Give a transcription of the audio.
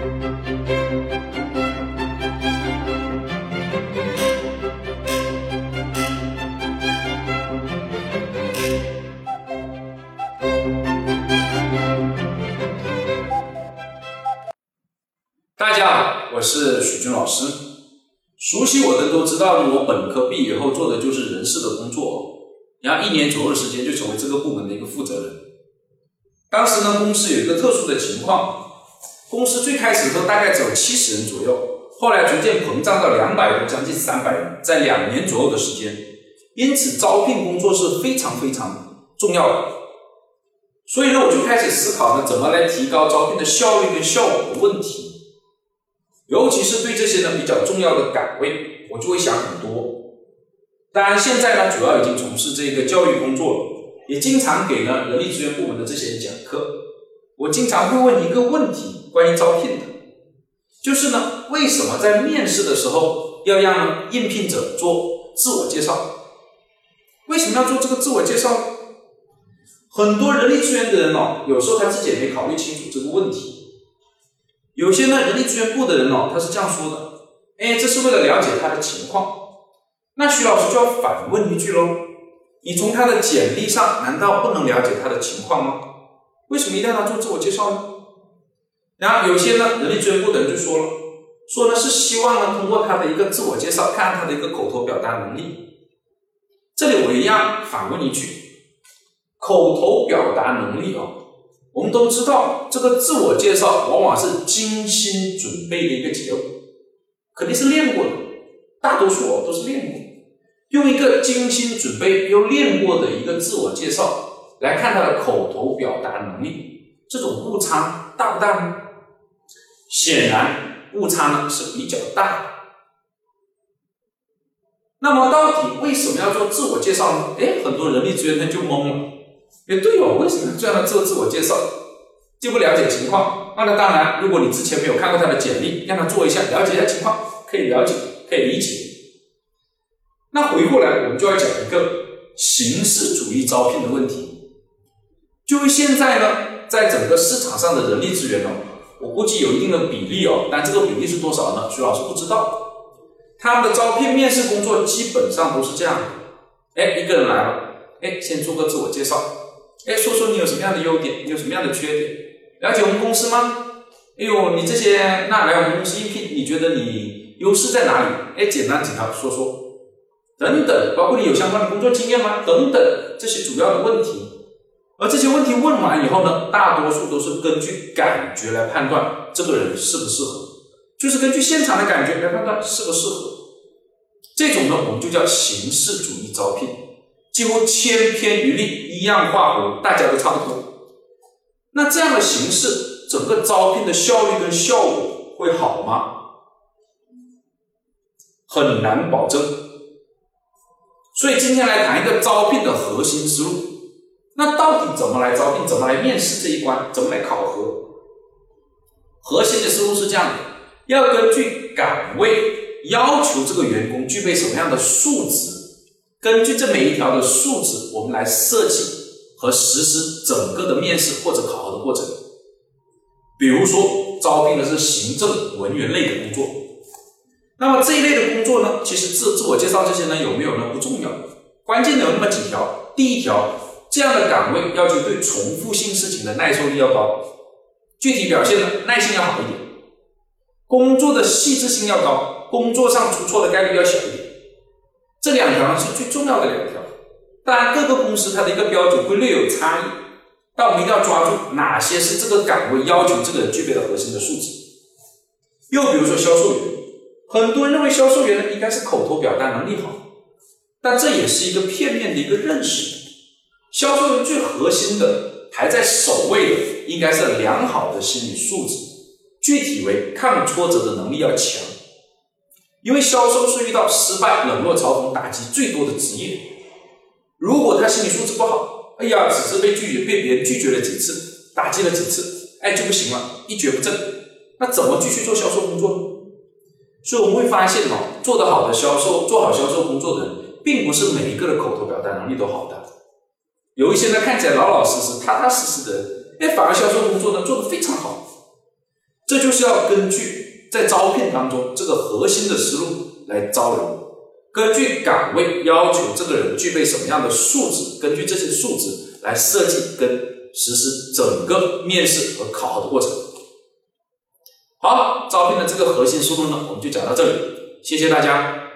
大家好，我是许军老师。熟悉我的都知道，我本科毕业后做的就是人事的工作，然后一年左右的时间就成为这个部门的一个负责人。当时呢，公司有一个特殊的情况，公司最开始的时候大概只有七十人左右，后来逐渐膨胀到两百人，将近三百人，在两年左右的时间，因此招聘工作是非常非常重要的。所以呢，我就开始思考呢，怎么来提高招聘的效率跟效果的问题。尤其是对这些呢比较重要的岗位，我就会想很多。当然，现在呢主要已经从事这个教育工作了，也经常给呢人力资源部门的这些人讲课。我经常会问一个问题，关于招聘的，就是呢为什么在面试的时候要让应聘者做自我介绍？为什么要做这个自我介绍？很多人力资源的人哦，有时候他自己也没考虑清楚这个问题。有些呢，人力资源部的人哦，他是这样说的：，哎，这是为了了解他的情况。那徐老师就要反问一句喽：，你从他的简历上难道不能了解他的情况吗？为什么一定要他做自我介绍呢？然后有些呢，人力资源部的人就说了，说呢是希望呢通过他的一个自我介绍，看他的一个口头表达能力。这里我一样反问一句：，口头表达能力啊？我们都知道，这个自我介绍往往是精心准备的一个结果，肯定是练过的。大多数哦都是练过，用一个精心准备又练过的一个自我介绍来看他的口头表达能力，这种误差大不大呢？显然误差呢是比较大的。那么到底为什么要做自我介绍呢？哎，很多人力资源他就懵了。哎，对哦，为什么这样的做自我介绍就不了解情况？那当然，如果你之前没有看过他的简历，让他做一下，了解一下情况，可以了解，可以理解。那回过来，我们就要讲一个形式主义招聘的问题。就现在呢，在整个市场上的人力资源呢，我估计有一定的比例哦，但这个比例是多少呢？徐老师不知道。他们的招聘面试工作基本上都是这样的：哎，一个人来了，哎，先做个自我介绍。哎，说说你有什么样的优点，你有什么样的缺点？了解我们公司吗？哎呦，你这些那来我们公司应聘，你觉得你优势在哪里？哎，简单几条说说，等等，包括你有相关的工作经验吗？等等这些主要的问题。而这些问题问完以后呢，大多数都是根据感觉来判断这个人适不适合，就是根据现场的感觉来判断适不适合。这种呢，我们就叫形式主义招聘。几乎千篇一律，一样画符，大家都差不多。那这样的形式，整个招聘的效率跟效果会好吗？很难保证。所以今天来谈一个招聘的核心思路。那到底怎么来招聘？怎么来面试这一关？怎么来考核？核心的思路是这样的：要根据岗位要求这个员工具备什么样的素质。根据这每一条的素质，我们来设计和实施整个的面试或者考核的过程。比如说，招聘的是行政文员类的工作，那么这一类的工作呢，其实自自我介绍这些呢有没有呢不重要，关键的有那么几条。第一条，这样的岗位要求对重复性事情的耐受力要高，具体表现呢耐心要好一点，工作的细致性要高，工作上出错的概率要小一点。这两条是最重要的两条，当然各个公司它的一个标准会略有差异，但我们一定要抓住哪些是这个岗位要求这个人具备的核心的素质。又比如说销售员，很多人认为销售员呢应该是口头表达能力好，但这也是一个片面的一个认识。销售员最核心的排在首位的应该是良好的心理素质，具体为抗挫折的能力要强。因为销售是遇到失败、冷落、嘲讽、打击最多的职业。如果他心理素质不好，哎呀，只是被拒绝、被别人拒绝了几次，打击了几次，哎就不行了，一蹶不振，那怎么继续做销售工作呢？所以我们会发现哦，做得好的销售、做好销售工作的人，并不是每一个的口头表达能力都好的。有一些呢看起来老老实实、踏踏实实的人，哎，反而销售工作呢做得非常好。这就是要根据在招聘当中这个核心的思路来招人，根据岗位要求这个人具备什么样的素质，根据这些素质来设计跟实施整个面试和考核的过程。好，招聘的这个核心思路呢，我们就讲到这里，谢谢大家。